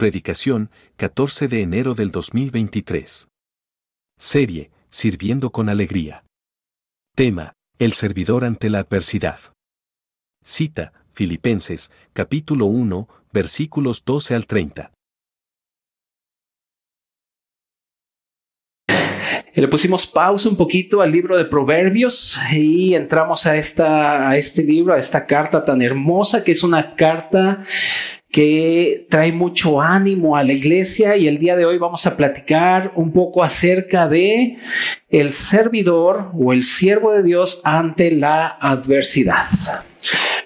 Predicación, 14 de enero del 2023. Serie, Sirviendo con Alegría. Tema, El servidor ante la adversidad. Cita, Filipenses, capítulo 1, versículos 12 al 30. Le pusimos pausa un poquito al libro de Proverbios y entramos a, esta, a este libro, a esta carta tan hermosa que es una carta que trae mucho ánimo a la iglesia y el día de hoy vamos a platicar un poco acerca de el servidor o el siervo de Dios ante la adversidad.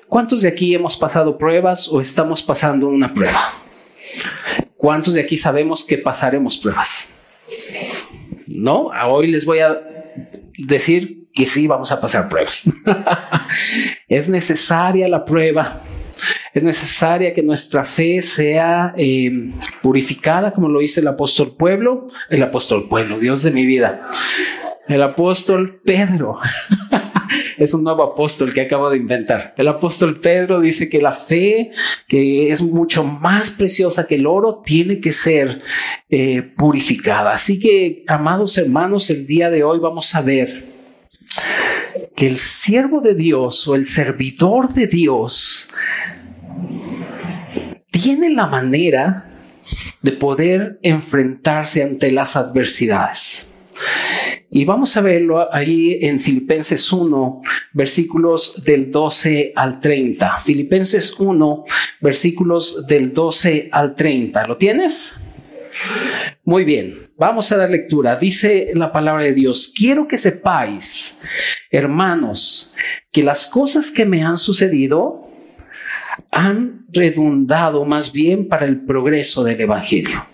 ¿Cuántos de aquí hemos pasado pruebas o estamos pasando una prueba? ¿Cuántos de aquí sabemos que pasaremos pruebas? No, hoy les voy a decir que sí vamos a pasar pruebas. es necesaria la prueba es necesaria que nuestra fe sea eh, purificada, como lo dice el apóstol Pueblo, el apóstol Pueblo, Dios de mi vida, el apóstol Pedro. es un nuevo apóstol que acabo de inventar. El apóstol Pedro dice que la fe, que es mucho más preciosa que el oro, tiene que ser eh, purificada. Así que, amados hermanos, el día de hoy vamos a ver que el siervo de Dios o el servidor de Dios tiene la manera de poder enfrentarse ante las adversidades. Y vamos a verlo ahí en Filipenses 1, versículos del 12 al 30. Filipenses 1, versículos del 12 al 30. ¿Lo tienes? Muy bien, vamos a dar lectura. Dice la palabra de Dios, quiero que sepáis, hermanos, que las cosas que me han sucedido han redundado más bien para el progreso del Evangelio.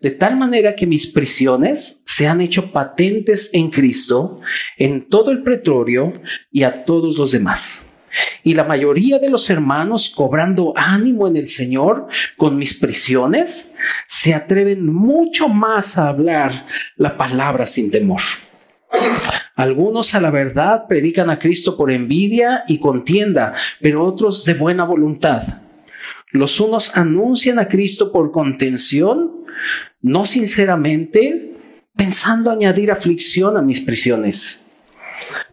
De tal manera que mis prisiones se han hecho patentes en Cristo, en todo el pretorio y a todos los demás. Y la mayoría de los hermanos, cobrando ánimo en el Señor con mis prisiones, se atreven mucho más a hablar la palabra sin temor. Algunos a la verdad predican a Cristo por envidia y contienda, pero otros de buena voluntad. Los unos anuncian a Cristo por contención, no sinceramente, pensando añadir aflicción a mis prisiones,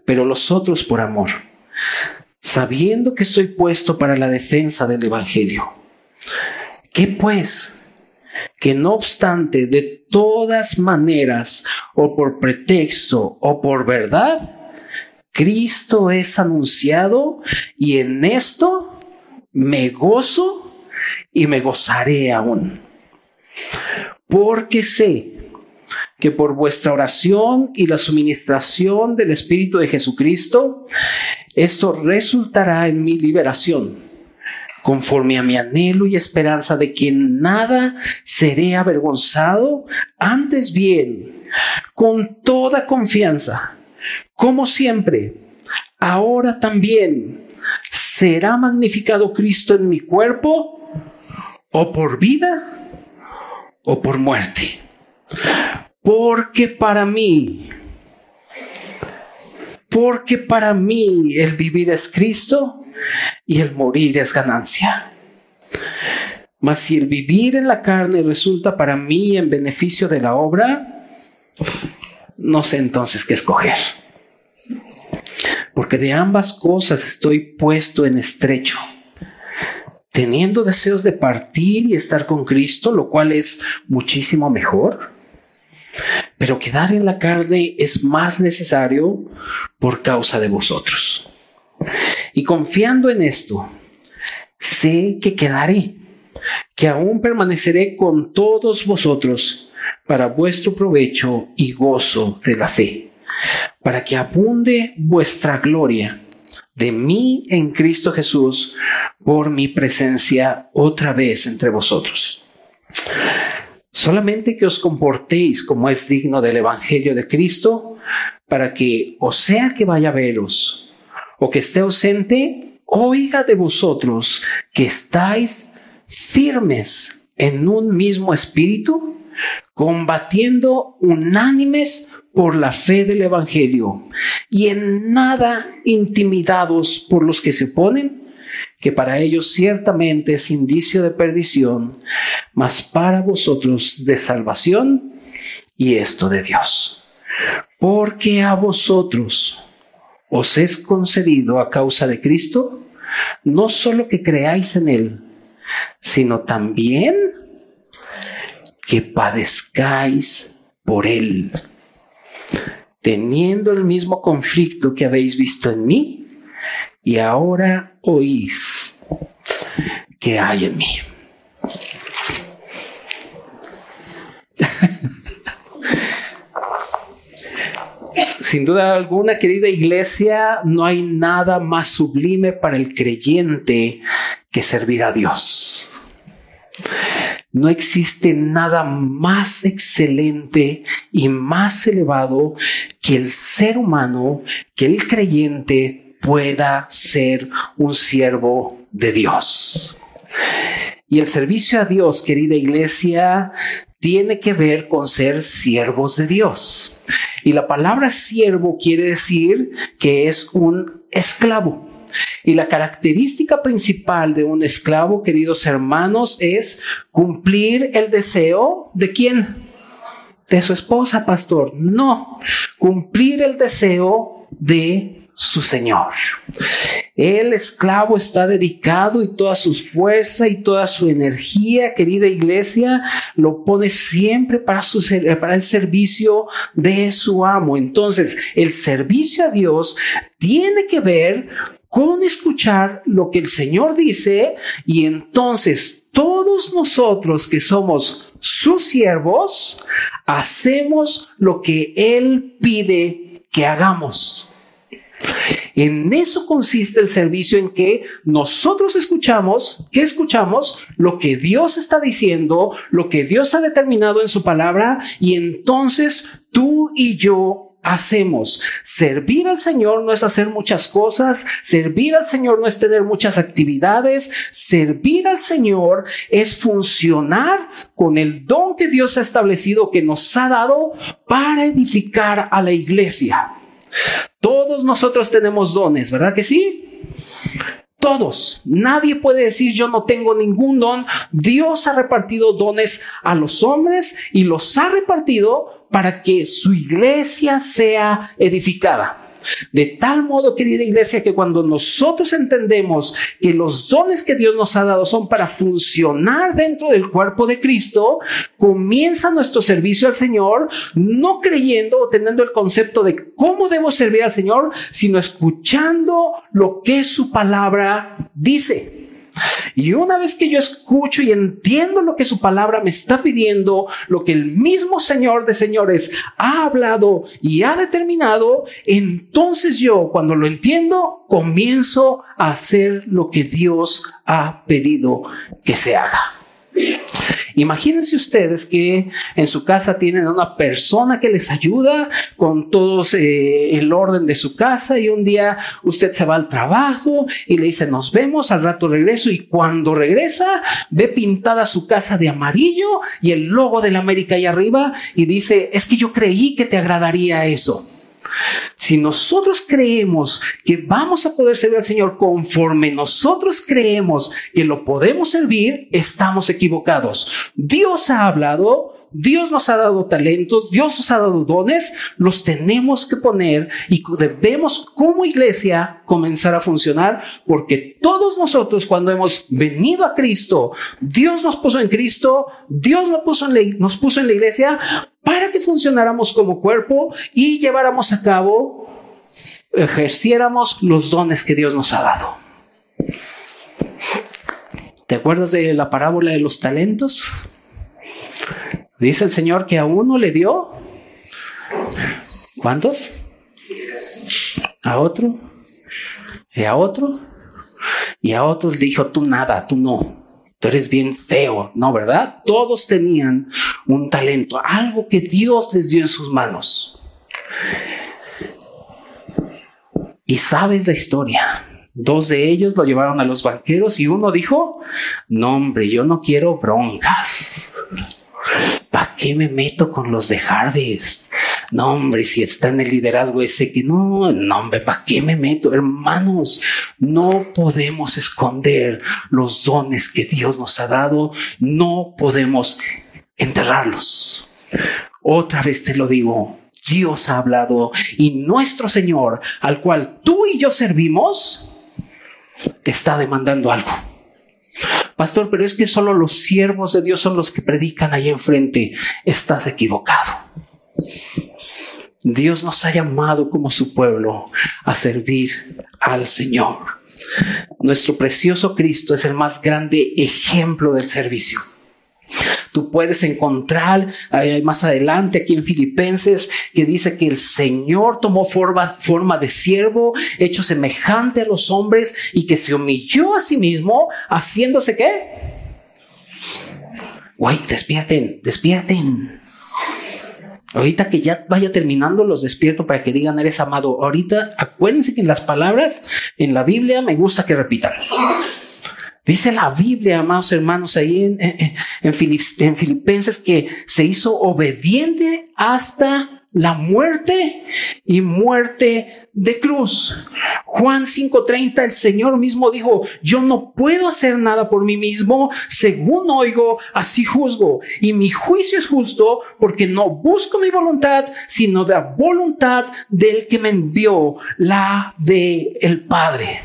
pero los otros por amor, sabiendo que estoy puesto para la defensa del Evangelio. ¿Qué pues? Que no obstante, de todas maneras, o por pretexto o por verdad, Cristo es anunciado y en esto me gozo y me gozaré aún. Porque sé que por vuestra oración y la suministración del Espíritu de Jesucristo, esto resultará en mi liberación conforme a mi anhelo y esperanza de que nada seré avergonzado, antes bien, con toda confianza, como siempre, ahora también será magnificado Cristo en mi cuerpo, o por vida, o por muerte. Porque para mí, porque para mí el vivir es Cristo y el morir es ganancia. Mas si el vivir en la carne resulta para mí en beneficio de la obra, no sé entonces qué escoger. Porque de ambas cosas estoy puesto en estrecho, teniendo deseos de partir y estar con Cristo, lo cual es muchísimo mejor. Pero quedar en la carne es más necesario por causa de vosotros. Y confiando en esto, sé que quedaré, que aún permaneceré con todos vosotros para vuestro provecho y gozo de la fe, para que abunde vuestra gloria de mí en Cristo Jesús por mi presencia otra vez entre vosotros. Solamente que os comportéis como es digno del Evangelio de Cristo, para que, o sea que vaya a veros, o que esté ausente, oiga de vosotros que estáis firmes en un mismo espíritu, combatiendo unánimes por la fe del Evangelio y en nada intimidados por los que se oponen, que para ellos ciertamente es indicio de perdición, mas para vosotros de salvación y esto de Dios. Porque a vosotros os es concedido a causa de Cristo, no solo que creáis en Él, sino también que padezcáis por Él, teniendo el mismo conflicto que habéis visto en mí y ahora oís que hay en mí. Sin duda alguna, querida iglesia, no hay nada más sublime para el creyente que servir a Dios. No existe nada más excelente y más elevado que el ser humano, que el creyente pueda ser un siervo de Dios. Y el servicio a Dios, querida iglesia, tiene que ver con ser siervos de Dios. Y la palabra siervo quiere decir que es un esclavo. Y la característica principal de un esclavo, queridos hermanos, es cumplir el deseo de quién? De su esposa, pastor. No, cumplir el deseo de su Señor. El esclavo está dedicado y toda su fuerza y toda su energía, querida iglesia, lo pone siempre para, su, para el servicio de su amo. Entonces, el servicio a Dios tiene que ver con escuchar lo que el Señor dice y entonces todos nosotros que somos sus siervos, hacemos lo que Él pide que hagamos. En eso consiste el servicio en que nosotros escuchamos, ¿qué escuchamos? Lo que Dios está diciendo, lo que Dios ha determinado en su palabra y entonces tú y yo hacemos. Servir al Señor no es hacer muchas cosas, servir al Señor no es tener muchas actividades, servir al Señor es funcionar con el don que Dios ha establecido, que nos ha dado para edificar a la iglesia. Todos nosotros tenemos dones, ¿verdad que sí? Todos. Nadie puede decir yo no tengo ningún don. Dios ha repartido dones a los hombres y los ha repartido para que su iglesia sea edificada. De tal modo, querida iglesia, que cuando nosotros entendemos que los dones que Dios nos ha dado son para funcionar dentro del cuerpo de Cristo, comienza nuestro servicio al Señor, no creyendo o teniendo el concepto de cómo debo servir al Señor, sino escuchando lo que su palabra dice. Y una vez que yo escucho y entiendo lo que su palabra me está pidiendo, lo que el mismo Señor de señores ha hablado y ha determinado, entonces yo, cuando lo entiendo, comienzo a hacer lo que Dios ha pedido que se haga. Imagínense ustedes que en su casa tienen una persona que les ayuda con todo eh, el orden de su casa y un día usted se va al trabajo y le dice nos vemos, al rato regreso y cuando regresa ve pintada su casa de amarillo y el logo de la América ahí arriba y dice es que yo creí que te agradaría eso. Si nosotros creemos que vamos a poder servir al Señor conforme nosotros creemos que lo podemos servir, estamos equivocados. Dios ha hablado, Dios nos ha dado talentos, Dios nos ha dado dones, los tenemos que poner y debemos como iglesia comenzar a funcionar porque todos nosotros cuando hemos venido a Cristo, Dios nos puso en Cristo, Dios nos puso en la, nos puso en la iglesia para que funcionáramos como cuerpo y lleváramos a cabo, ejerciéramos los dones que Dios nos ha dado. ¿Te acuerdas de la parábola de los talentos? Dice el Señor que a uno le dio. ¿Cuántos? A otro. Y a otro. Y a otros dijo, tú nada, tú no tú eres bien feo, ¿no? ¿Verdad? Todos tenían un talento, algo que Dios les dio en sus manos. Y sabes la historia. Dos de ellos lo llevaron a los banqueros y uno dijo, no hombre, yo no quiero broncas. ¿Para qué me meto con los de Harvest? No, hombre, si está en el liderazgo ese que no, no, hombre, ¿para qué me meto? Hermanos, no podemos esconder los dones que Dios nos ha dado. No podemos enterrarlos. Otra vez te lo digo, Dios ha hablado y nuestro Señor, al cual tú y yo servimos, te está demandando algo. Pastor, pero es que solo los siervos de Dios son los que predican ahí enfrente. Estás equivocado. Dios nos ha llamado como su pueblo a servir al Señor. Nuestro precioso Cristo es el más grande ejemplo del servicio. Tú puedes encontrar eh, más adelante aquí en Filipenses que dice que el Señor tomó forma, de siervo, hecho semejante a los hombres y que se humilló a sí mismo, haciéndose qué? Guay, despierten, despierten. Ahorita que ya vaya terminando, los despierto para que digan, eres amado. Ahorita acuérdense que las palabras en la Biblia me gusta que repitan. Dice la Biblia, amados hermanos, ahí en, en, Filipenses, que se hizo obediente hasta la muerte y muerte de cruz. Juan 5:30, el Señor mismo dijo, yo no puedo hacer nada por mí mismo, según oigo, así juzgo. Y mi juicio es justo porque no busco mi voluntad, sino la voluntad del que me envió, la de el Padre.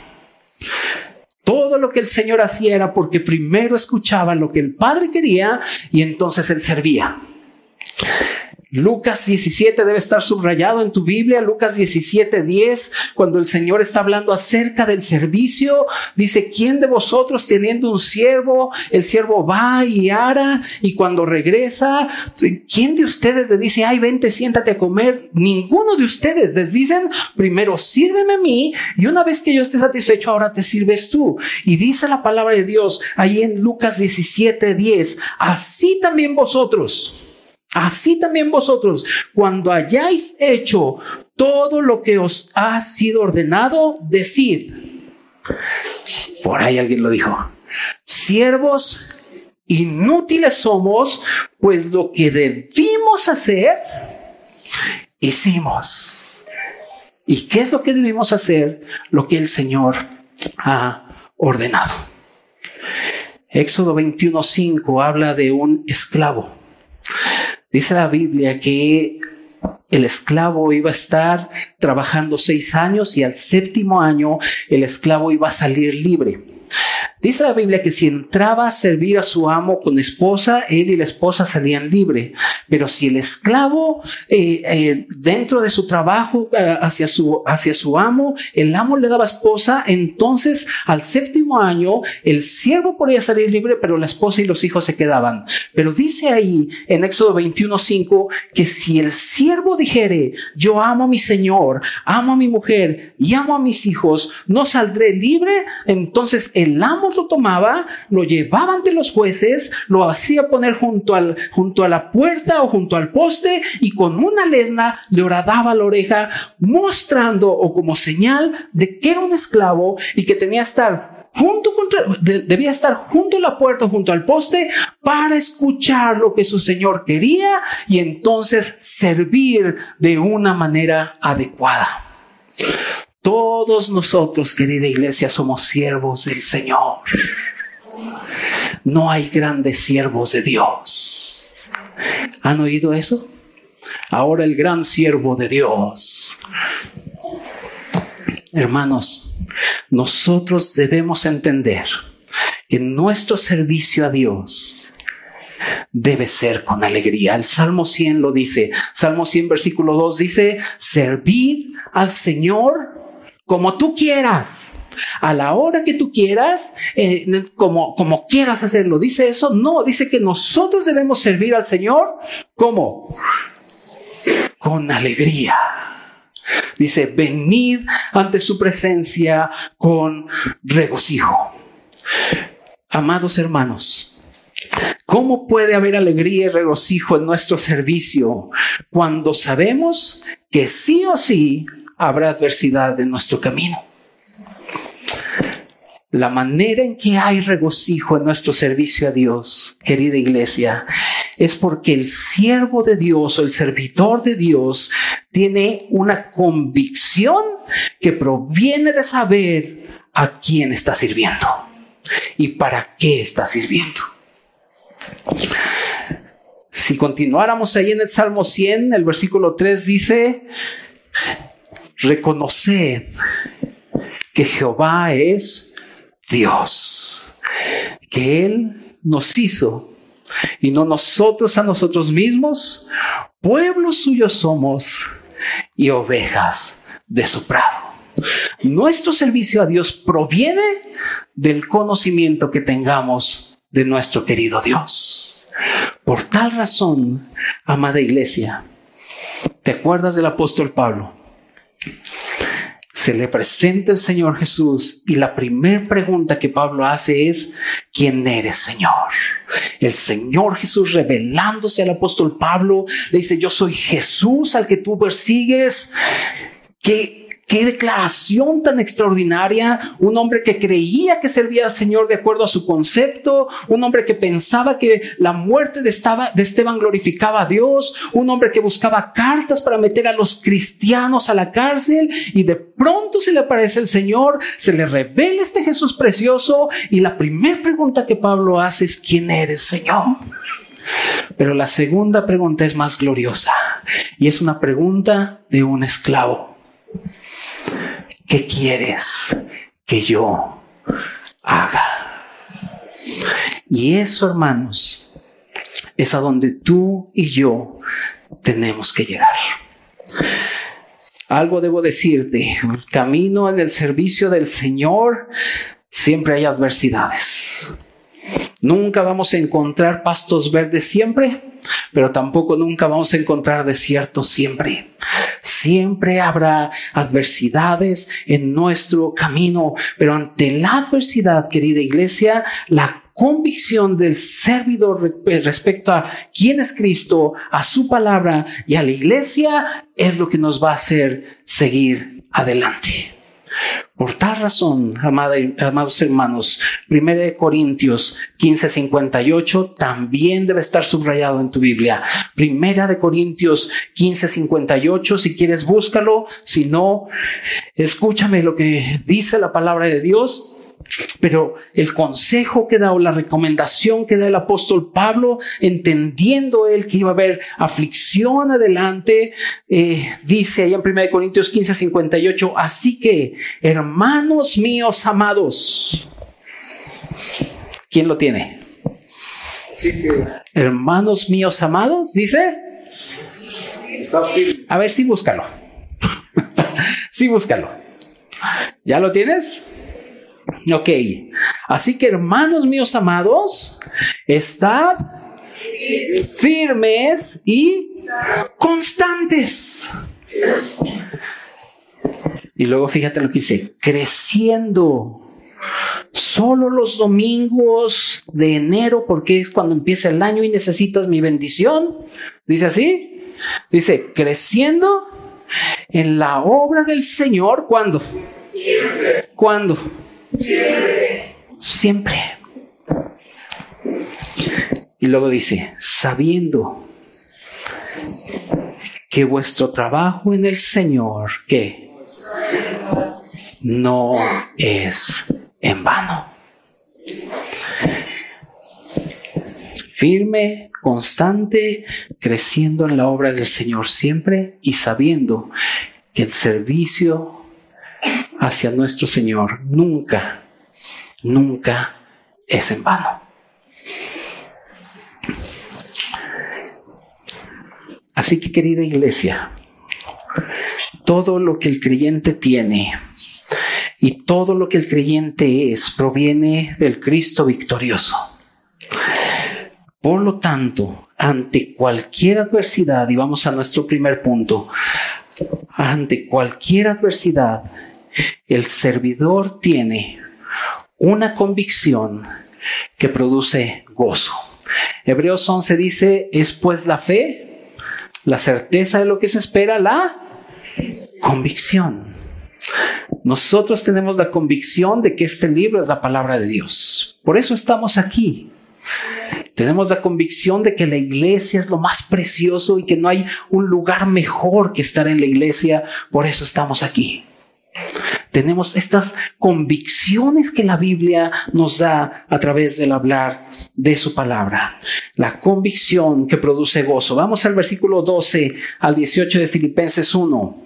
Todo lo que el Señor hacía era porque primero escuchaba lo que el Padre quería y entonces él servía. Lucas 17 debe estar subrayado en tu Biblia, Lucas 17, 10, cuando el Señor está hablando acerca del servicio, dice, ¿quién de vosotros teniendo un siervo, el siervo va y ara y cuando regresa, ¿quién de ustedes le dice, ay, vente, siéntate a comer? Ninguno de ustedes les dicen, primero sírveme a mí y una vez que yo esté satisfecho, ahora te sirves tú. Y dice la palabra de Dios ahí en Lucas 17, 10, así también vosotros Así también vosotros, cuando hayáis hecho todo lo que os ha sido ordenado, decid. Por ahí alguien lo dijo. Siervos inútiles somos, pues lo que debimos hacer, hicimos. ¿Y qué es lo que debimos hacer? Lo que el Señor ha ordenado. Éxodo 21.5 habla de un esclavo Dice la Biblia que el esclavo iba a estar trabajando seis años y al séptimo año el esclavo iba a salir libre. Dice la Biblia que si entraba a servir a su amo con esposa, él y la esposa salían libre. Pero si el esclavo eh, eh, dentro de su trabajo eh, hacia, su, hacia su amo, el amo le daba esposa, entonces al séptimo año el siervo podía salir libre, pero la esposa y los hijos se quedaban. Pero dice ahí en Éxodo 21.5 que si el siervo dijere, yo amo a mi Señor, amo a mi mujer y amo a mis hijos, no saldré libre, entonces el amo lo tomaba, lo llevaba ante los jueces, lo hacía poner junto, al, junto a la puerta o junto al poste y con una lesna le horadaba la oreja, mostrando o como señal de que era un esclavo y que tenía que estar junto contra, debía estar junto a la puerta, junto al poste, para escuchar lo que su Señor quería y entonces servir de una manera adecuada. Todos nosotros, querida iglesia, somos siervos del Señor. No hay grandes siervos de Dios. ¿Han oído eso? Ahora el gran siervo de Dios. Hermanos, nosotros debemos entender que nuestro servicio a Dios debe ser con alegría. El Salmo 100 lo dice. Salmo 100, versículo 2 dice, servid al Señor como tú quieras, a la hora que tú quieras, eh, como, como quieras hacerlo. ¿Dice eso? No, dice que nosotros debemos servir al Señor como con alegría. Dice, venid ante su presencia con regocijo. Amados hermanos, ¿cómo puede haber alegría y regocijo en nuestro servicio cuando sabemos que sí o sí habrá adversidad en nuestro camino. La manera en que hay regocijo en nuestro servicio a Dios, querida iglesia, es porque el siervo de Dios o el servidor de Dios tiene una convicción que proviene de saber a quién está sirviendo y para qué está sirviendo. Si continuáramos ahí en el Salmo 100, el versículo 3 dice, reconoced que Jehová es Dios, que Él nos hizo y no nosotros a nosotros mismos, pueblo suyo somos y ovejas de su prado. Nuestro servicio a Dios proviene del conocimiento que tengamos de nuestro querido Dios. Por tal razón, amada iglesia, ¿te acuerdas del apóstol Pablo? Se le presenta el Señor Jesús y la primera pregunta que Pablo hace es, ¿quién eres, Señor? El Señor Jesús revelándose al apóstol Pablo, le dice, yo soy Jesús al que tú persigues. que Qué declaración tan extraordinaria. Un hombre que creía que servía al Señor de acuerdo a su concepto. Un hombre que pensaba que la muerte de, Esteban glorificaba a Dios. Un hombre que buscaba cartas para meter a los cristianos a la cárcel. Y de pronto se le aparece el Señor, se le revela este Jesús precioso. Y la primera pregunta que Pablo hace es, ¿quién eres, Señor? Pero la segunda pregunta es más gloriosa. Y es una pregunta de un esclavo. ¿Qué quieres que yo haga? Y eso, hermanos, es a donde tú y yo tenemos que llegar. Algo debo decirte, el camino en el servicio del Señor siempre hay adversidades. Nunca vamos a encontrar pastos verdes siempre, pero tampoco nunca vamos a encontrar desiertos siempre. Siempre habrá adversidades en nuestro camino, pero ante la adversidad, querida iglesia, la convicción del servidor respecto a quién es Cristo, a su palabra y a la iglesia es lo que nos va a hacer seguir adelante. Por tal razón, amados hermanos, 1 Corintios 15:58 también debe estar subrayado en tu Biblia. Primera de Corintios 15:58, si quieres búscalo, si no, escúchame lo que dice la palabra de Dios pero el consejo que da o la recomendación que da el apóstol Pablo, entendiendo él que iba a haber aflicción adelante, eh, dice ahí en 1 Corintios 15, 58, así que, hermanos míos amados, ¿quién lo tiene? Hermanos míos amados, dice. A ver si búscalo. sí, búscalo. ¿Ya lo tienes? Ok, así que hermanos míos amados, estad firmes y constantes. Y luego fíjate lo que dice, creciendo. Solo los domingos de enero, porque es cuando empieza el año y necesitas mi bendición. Dice así. Dice, creciendo en la obra del Señor. ¿Cuándo? ¿Cuándo? Siempre. Y luego dice, sabiendo que vuestro trabajo en el Señor, que no es en vano. Firme, constante, creciendo en la obra del Señor siempre y sabiendo que el servicio hacia nuestro Señor nunca, nunca es en vano. Así que querida iglesia, todo lo que el creyente tiene y todo lo que el creyente es proviene del Cristo victorioso. Por lo tanto, ante cualquier adversidad, y vamos a nuestro primer punto, ante cualquier adversidad, el servidor tiene una convicción que produce gozo. Hebreos 11 dice, es pues la fe, la certeza de lo que se espera, la convicción. Nosotros tenemos la convicción de que este libro es la palabra de Dios. Por eso estamos aquí. Tenemos la convicción de que la iglesia es lo más precioso y que no hay un lugar mejor que estar en la iglesia. Por eso estamos aquí. Tenemos estas convicciones que la Biblia nos da a través del hablar de su palabra. La convicción que produce gozo. Vamos al versículo 12 al 18 de Filipenses 1.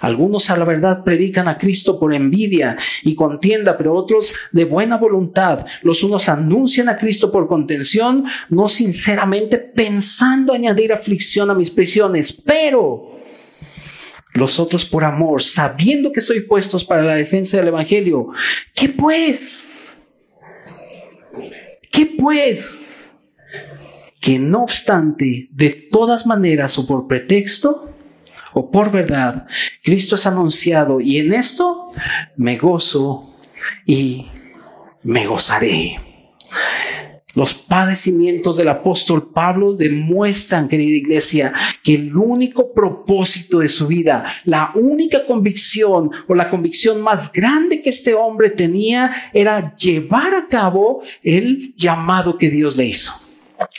Algunos a la verdad predican a Cristo por envidia y contienda, pero otros de buena voluntad. Los unos anuncian a Cristo por contención, no sinceramente pensando añadir aflicción a mis prisiones, pero los otros por amor, sabiendo que soy puestos para la defensa del Evangelio. ¿Qué pues? ¿Qué pues? Que no obstante, de todas maneras o por pretexto, o por verdad, Cristo es anunciado y en esto me gozo y me gozaré. Los padecimientos del apóstol Pablo demuestran, querida iglesia, que el único propósito de su vida, la única convicción o la convicción más grande que este hombre tenía era llevar a cabo el llamado que Dios le hizo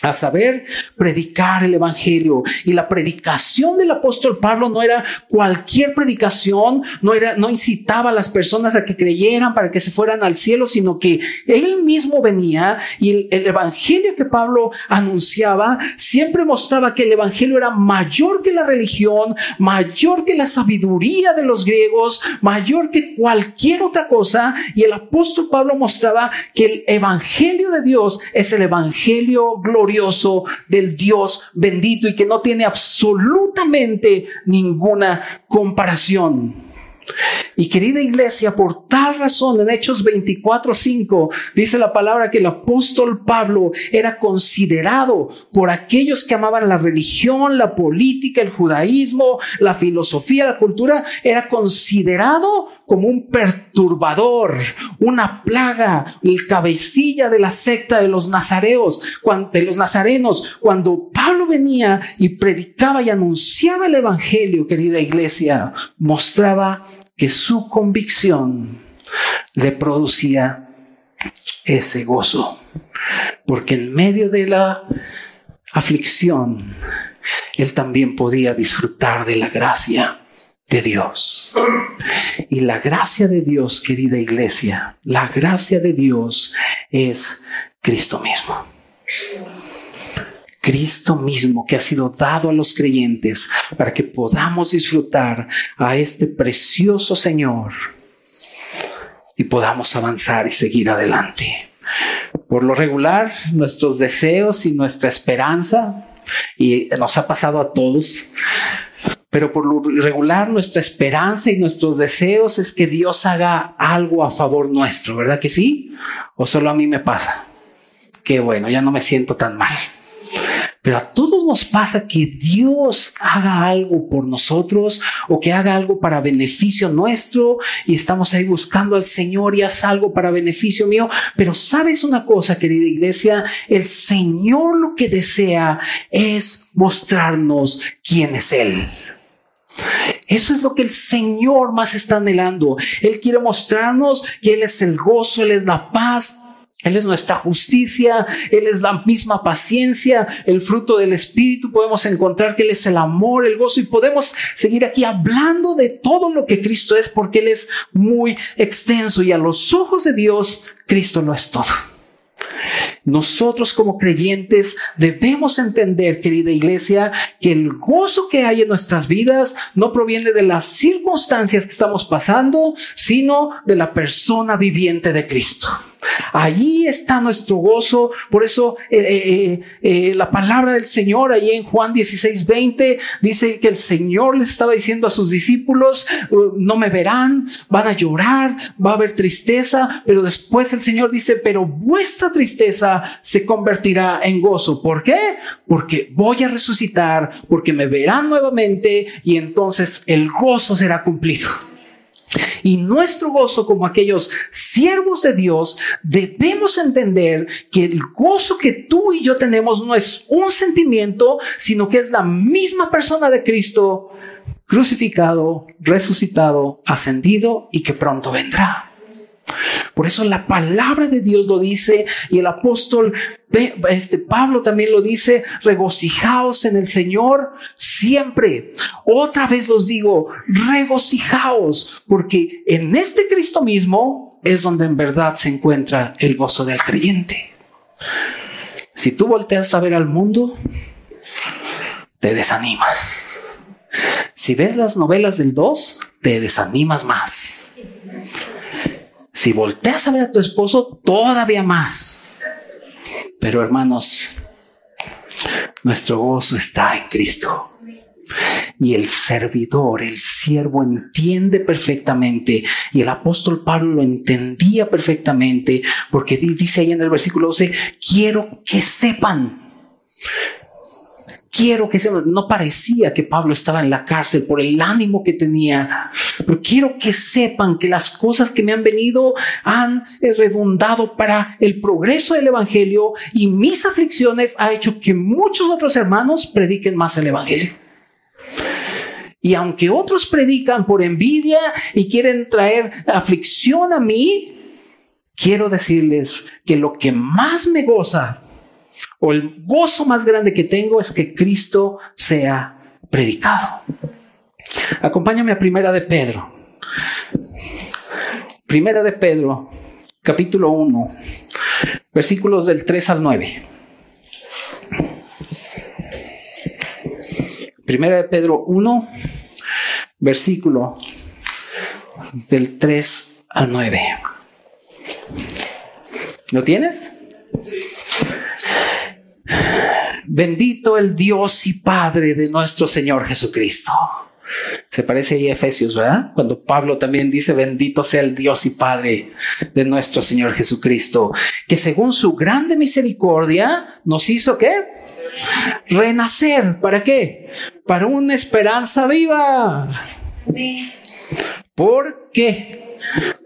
a saber, predicar el Evangelio. Y la predicación del apóstol Pablo no era cualquier predicación, no era, no incitaba a las personas a que creyeran para que se fueran al cielo, sino que él mismo venía y el, el Evangelio que Pablo anunciaba siempre mostraba que el Evangelio era mayor que la religión, mayor que la sabiduría de los griegos, mayor que cualquier otra cosa. Y el apóstol Pablo mostraba que el Evangelio de Dios es el Evangelio glorioso del Dios bendito y que no tiene absolutamente ninguna comparación. Y querida iglesia, por tal razón en Hechos 24:5 dice la palabra que el apóstol Pablo era considerado por aquellos que amaban la religión, la política, el judaísmo, la filosofía, la cultura, era considerado como un perturbador, una plaga, el cabecilla de la secta de los nazareos, de los nazarenos. Cuando Pablo venía y predicaba y anunciaba el evangelio, querida iglesia, mostraba que su convicción le producía ese gozo. Porque en medio de la aflicción, él también podía disfrutar de la gracia de Dios. Y la gracia de Dios, querida iglesia, la gracia de Dios es Cristo mismo. Cristo mismo que ha sido dado a los creyentes para que podamos disfrutar a este precioso Señor y podamos avanzar y seguir adelante. Por lo regular, nuestros deseos y nuestra esperanza, y nos ha pasado a todos, pero por lo regular nuestra esperanza y nuestros deseos es que Dios haga algo a favor nuestro, ¿verdad que sí? ¿O solo a mí me pasa? Qué bueno, ya no me siento tan mal. Pero a todos nos pasa que Dios haga algo por nosotros o que haga algo para beneficio nuestro y estamos ahí buscando al Señor y haz algo para beneficio mío. Pero sabes una cosa, querida iglesia, el Señor lo que desea es mostrarnos quién es Él. Eso es lo que el Señor más está anhelando. Él quiere mostrarnos que Él es el gozo, Él es la paz, él es nuestra justicia, Él es la misma paciencia, el fruto del Espíritu. Podemos encontrar que Él es el amor, el gozo y podemos seguir aquí hablando de todo lo que Cristo es porque Él es muy extenso y a los ojos de Dios, Cristo no es todo. Nosotros como creyentes debemos entender, querida iglesia, que el gozo que hay en nuestras vidas no proviene de las circunstancias que estamos pasando, sino de la persona viviente de Cristo. Allí está nuestro gozo. Por eso eh, eh, eh, la palabra del Señor, allí en Juan 16, 20, dice que el Señor les estaba diciendo a sus discípulos, uh, no me verán, van a llorar, va a haber tristeza, pero después el Señor dice, pero vuestra tristeza se convertirá en gozo. ¿Por qué? Porque voy a resucitar, porque me verán nuevamente y entonces el gozo será cumplido. Y nuestro gozo como aquellos siervos de Dios, debemos entender que el gozo que tú y yo tenemos no es un sentimiento, sino que es la misma persona de Cristo crucificado, resucitado, ascendido y que pronto vendrá. Por eso la palabra de Dios lo dice y el apóstol este Pablo también lo dice, regocijaos en el Señor siempre. Otra vez los digo, regocijaos, porque en este Cristo mismo es donde en verdad se encuentra el gozo del creyente. Si tú volteas a ver al mundo, te desanimas. Si ves las novelas del 2, te desanimas más. Si volteas a ver a tu esposo, todavía más. Pero hermanos, nuestro gozo está en Cristo. Y el servidor, el siervo entiende perfectamente. Y el apóstol Pablo lo entendía perfectamente porque dice ahí en el versículo 12, quiero que sepan quiero que se, no parecía que Pablo estaba en la cárcel por el ánimo que tenía, pero quiero que sepan que las cosas que me han venido han redundado para el progreso del Evangelio y mis aflicciones ha hecho que muchos otros hermanos prediquen más el Evangelio. Y aunque otros predican por envidia y quieren traer aflicción a mí, quiero decirles que lo que más me goza o el gozo más grande que tengo es que Cristo sea predicado. Acompáñame a Primera de Pedro. Primera de Pedro, capítulo 1, versículos del 3 al 9. Primera de Pedro 1, versículo del 3 al 9. ¿Lo tienes? Bendito el Dios y Padre de nuestro Señor Jesucristo. Se parece ahí a Efesios, ¿verdad? Cuando Pablo también dice, bendito sea el Dios y Padre de nuestro Señor Jesucristo, que según su grande misericordia nos hizo qué? Renacer. ¿Para qué? Para una esperanza viva. ¿Por qué?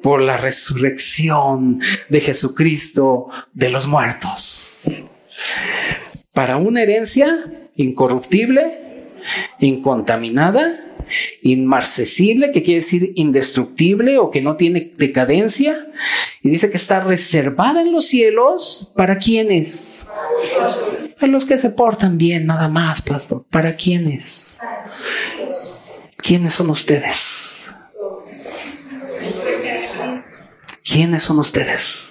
Por la resurrección de Jesucristo de los muertos para una herencia incorruptible, incontaminada, inmarcesible, que quiere decir indestructible o que no tiene decadencia. Y dice que está reservada en los cielos para quienes. Para los que se portan bien, nada más, pastor. ¿Para quiénes? ¿Quiénes son ustedes? ¿Quiénes son ustedes?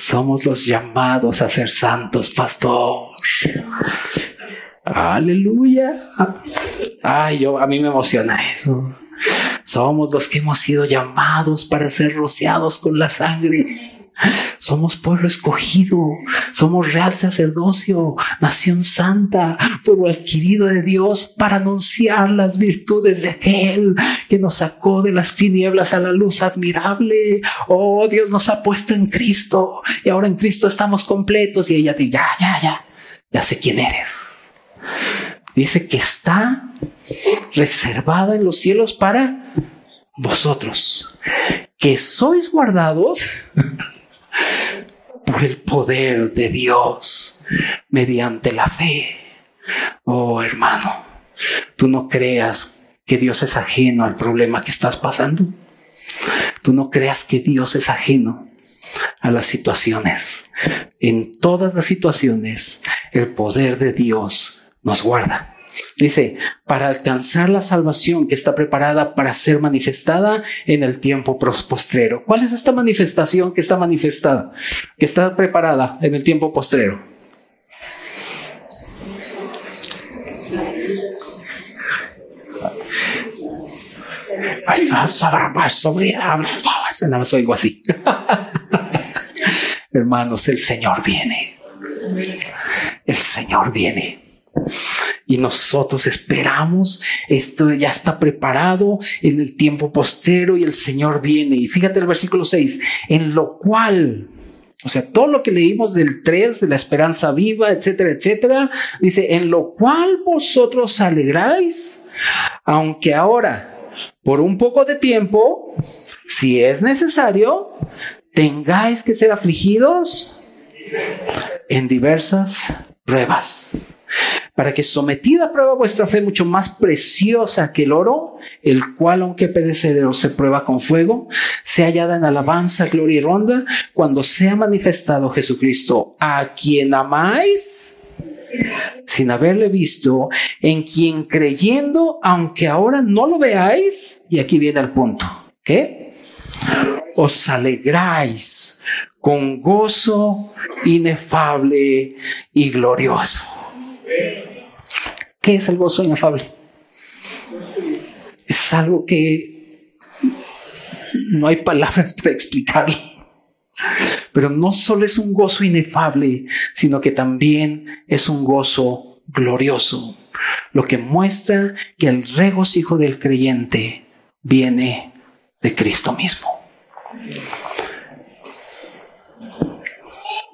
Somos los llamados a ser santos, pastor. Aleluya. Ay, yo a mí me emociona eso. Somos los que hemos sido llamados para ser rociados con la sangre. Somos pueblo escogido, somos real sacerdocio, nación santa, pueblo adquirido de Dios para anunciar las virtudes de aquel que nos sacó de las tinieblas a la luz admirable. Oh, Dios nos ha puesto en Cristo y ahora en Cristo estamos completos y ella dice, ya, ya, ya, ya sé quién eres. Dice que está reservada en los cielos para vosotros, que sois guardados por el poder de Dios mediante la fe. Oh hermano, tú no creas que Dios es ajeno al problema que estás pasando. Tú no creas que Dios es ajeno a las situaciones. En todas las situaciones, el poder de Dios nos guarda. Dice, para alcanzar la salvación que está preparada para ser manifestada en el tiempo postrero. ¿Cuál es esta manifestación que está manifestada, que está preparada en el tiempo postrero? nada más oigo así. Hermanos, el Señor viene. El Señor viene. Y nosotros esperamos, esto ya está preparado en el tiempo postero y el Señor viene. Y fíjate el versículo 6, en lo cual, o sea, todo lo que leímos del 3, de la esperanza viva, etcétera, etcétera, dice, en lo cual vosotros alegráis, aunque ahora, por un poco de tiempo, si es necesario, tengáis que ser afligidos en diversas pruebas para que sometida a prueba vuestra fe mucho más preciosa que el oro, el cual aunque perecedero se prueba con fuego, sea hallada en alabanza, gloria y ronda, cuando sea manifestado Jesucristo, a quien amáis sin haberle visto, en quien creyendo, aunque ahora no lo veáis, y aquí viene el punto, ¿qué? Os alegráis con gozo inefable y glorioso. ¿Qué es el gozo inefable? Es algo que no hay palabras para explicarlo. Pero no solo es un gozo inefable, sino que también es un gozo glorioso, lo que muestra que el regocijo del creyente viene de Cristo mismo.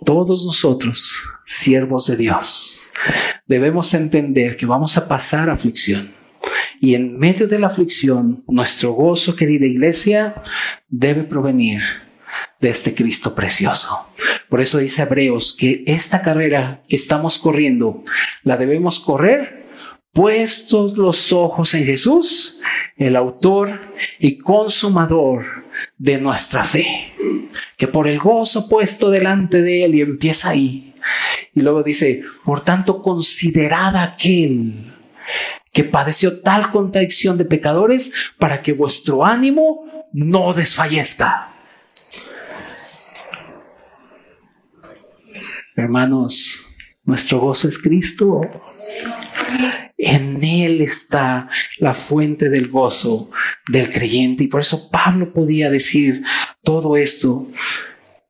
Todos nosotros, siervos de Dios, debemos entender que vamos a pasar aflicción. Y en medio de la aflicción, nuestro gozo, querida iglesia, debe provenir de este Cristo precioso. Por eso dice Hebreos que esta carrera que estamos corriendo, la debemos correr puestos los ojos en Jesús, el autor y consumador de nuestra fe, que por el gozo puesto delante de él y empieza ahí, y luego dice, por tanto, considerad aquel que padeció tal contradicción de pecadores para que vuestro ánimo no desfallezca. Hermanos, nuestro gozo es Cristo. En Él está la fuente del gozo del creyente. Y por eso Pablo podía decir todo esto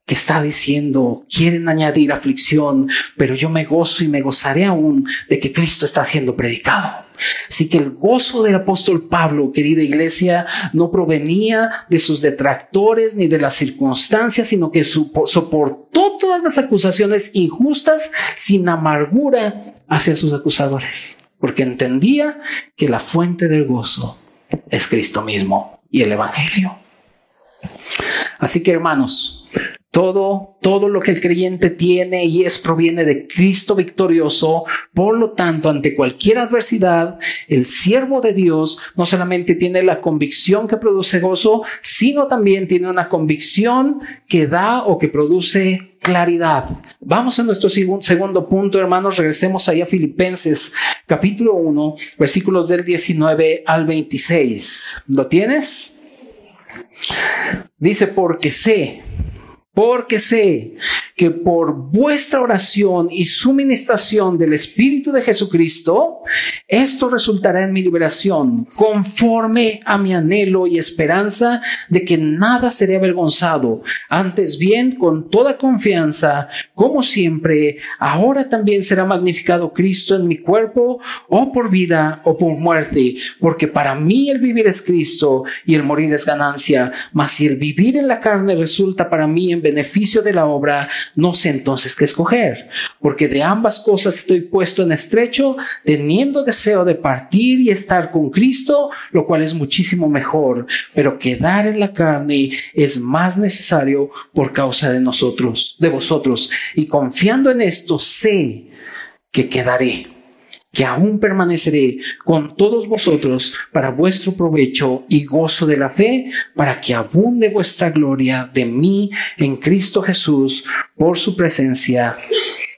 que está diciendo, quieren añadir aflicción, pero yo me gozo y me gozaré aún de que Cristo está siendo predicado. Así que el gozo del apóstol Pablo, querida iglesia, no provenía de sus detractores ni de las circunstancias, sino que soportó todas las acusaciones injustas sin amargura hacia sus acusadores, porque entendía que la fuente del gozo es Cristo mismo y el Evangelio. Así que hermanos, todo, todo lo que el creyente tiene y es proviene de Cristo victorioso. Por lo tanto, ante cualquier adversidad, el siervo de Dios no solamente tiene la convicción que produce gozo, sino también tiene una convicción que da o que produce claridad. Vamos a nuestro segundo punto, hermanos. Regresemos ahí a Filipenses capítulo 1, versículos del 19 al 26. ¿Lo tienes? Dice, porque sé porque sé que por vuestra oración y suministración del Espíritu de Jesucristo, esto resultará en mi liberación, conforme a mi anhelo y esperanza de que nada seré avergonzado, antes bien con toda confianza, como siempre, ahora también será magnificado Cristo en mi cuerpo, o por vida o por muerte, porque para mí el vivir es Cristo y el morir es ganancia, mas si el vivir en la carne resulta para mí en beneficio de la obra, no sé entonces qué escoger, porque de ambas cosas estoy puesto en estrecho, teniendo deseo de partir y estar con Cristo, lo cual es muchísimo mejor, pero quedar en la carne es más necesario por causa de nosotros, de vosotros, y confiando en esto sé que quedaré que aún permaneceré con todos vosotros para vuestro provecho y gozo de la fe, para que abunde vuestra gloria de mí en Cristo Jesús por su presencia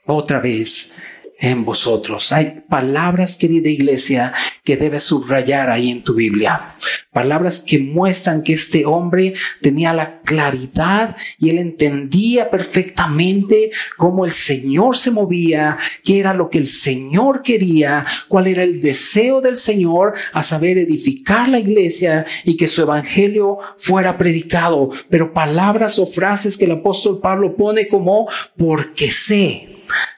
otra vez en vosotros. Hay palabras, querida iglesia, que debes subrayar ahí en tu Biblia. Palabras que muestran que este hombre tenía la claridad y él entendía perfectamente cómo el Señor se movía, qué era lo que el Señor quería, cuál era el deseo del Señor a saber edificar la iglesia y que su evangelio fuera predicado. Pero palabras o frases que el apóstol Pablo pone como porque sé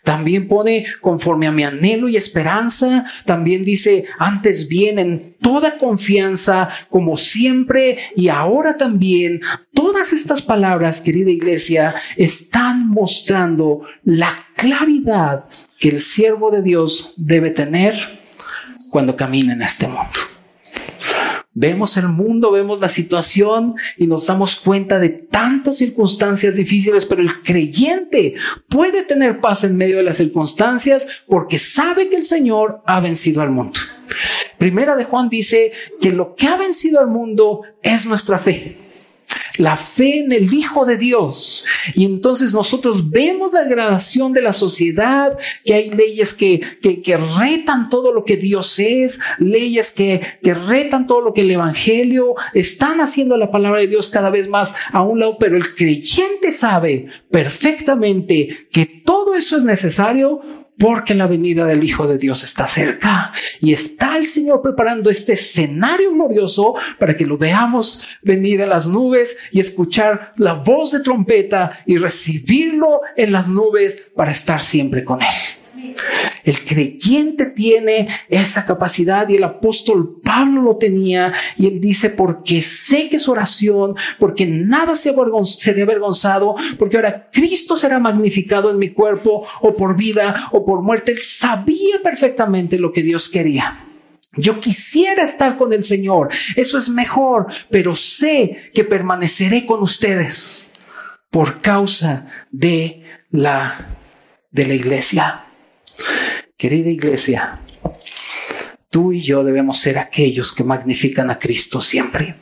también pone conforme a mi anhelo y esperanza. También dice antes bien en toda confianza, como siempre y ahora también. Todas estas palabras, querida iglesia, están mostrando la claridad que el siervo de Dios debe tener cuando camina en este mundo. Vemos el mundo, vemos la situación y nos damos cuenta de tantas circunstancias difíciles, pero el creyente puede tener paz en medio de las circunstancias porque sabe que el Señor ha vencido al mundo. Primera de Juan dice que lo que ha vencido al mundo es nuestra fe la fe en el Hijo de Dios. Y entonces nosotros vemos la degradación de la sociedad, que hay leyes que, que, retan todo lo que Dios es, leyes que, que retan todo lo que el Evangelio están haciendo la palabra de Dios cada vez más a un lado, pero el creyente sabe perfectamente que todo eso es necesario porque la venida del Hijo de Dios está cerca y está el Señor preparando este escenario glorioso para que lo veamos venir en las nubes y escuchar la voz de trompeta y recibirlo en las nubes para estar siempre con Él. El creyente tiene esa capacidad y el apóstol Pablo lo tenía y él dice, porque sé que es oración, porque nada se ha avergonzado, porque ahora Cristo será magnificado en mi cuerpo o por vida o por muerte. Él sabía perfectamente lo que Dios quería. Yo quisiera estar con el Señor, eso es mejor, pero sé que permaneceré con ustedes por causa de la de la iglesia. Querida iglesia, tú y yo debemos ser aquellos que magnifican a Cristo siempre.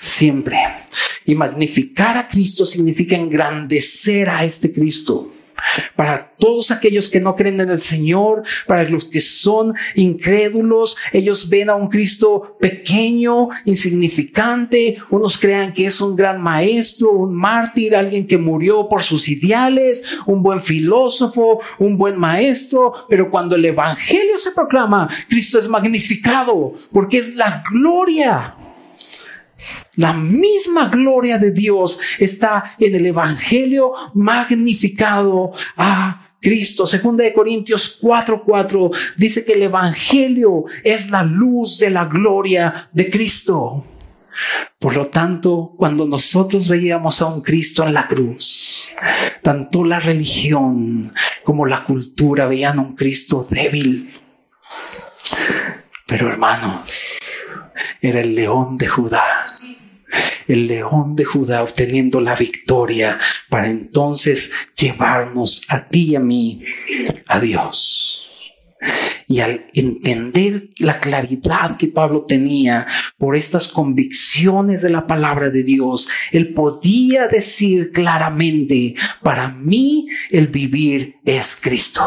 Siempre. Y magnificar a Cristo significa engrandecer a este Cristo para todos aquellos que no creen en el Señor, para los que son incrédulos, ellos ven a un Cristo pequeño, insignificante, unos crean que es un gran maestro, un mártir, alguien que murió por sus ideales, un buen filósofo, un buen maestro, pero cuando el Evangelio se proclama, Cristo es magnificado porque es la gloria la misma gloria de Dios está en el Evangelio magnificado a Cristo. Segunda de Corintios 4:4 dice que el Evangelio es la luz de la gloria de Cristo. Por lo tanto, cuando nosotros veíamos a un Cristo en la cruz, tanto la religión como la cultura veían a un Cristo débil. Pero hermanos, era el león de Judá el león de Judá obteniendo la victoria para entonces llevarnos a ti y a mí a Dios. Y al entender la claridad que Pablo tenía por estas convicciones de la palabra de Dios, él podía decir claramente, para mí el vivir es Cristo.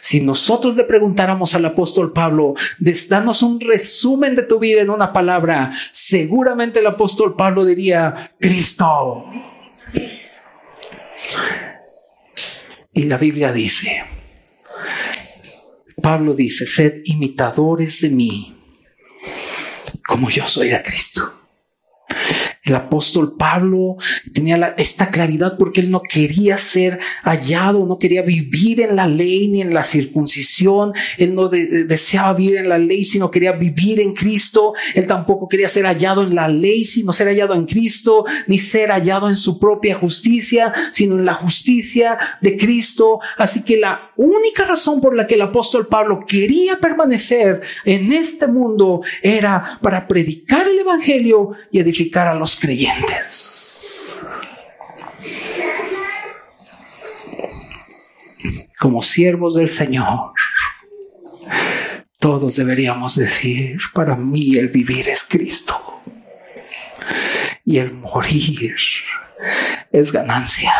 Si nosotros le preguntáramos al apóstol Pablo, danos un resumen de tu vida en una palabra, seguramente el apóstol Pablo diría, Cristo. Y la Biblia dice, Pablo dice, sed imitadores de mí, como yo soy de Cristo. El apóstol Pablo tenía esta claridad porque él no quería ser hallado, no quería vivir en la ley ni en la circuncisión. Él no deseaba vivir en la ley, sino quería vivir en Cristo. Él tampoco quería ser hallado en la ley, sino ser hallado en Cristo, ni ser hallado en su propia justicia, sino en la justicia de Cristo. Así que la única razón por la que el apóstol Pablo quería permanecer en este mundo era para predicar el evangelio y edificar a los creyentes. Como siervos del Señor, todos deberíamos decir, para mí el vivir es Cristo y el morir es ganancia.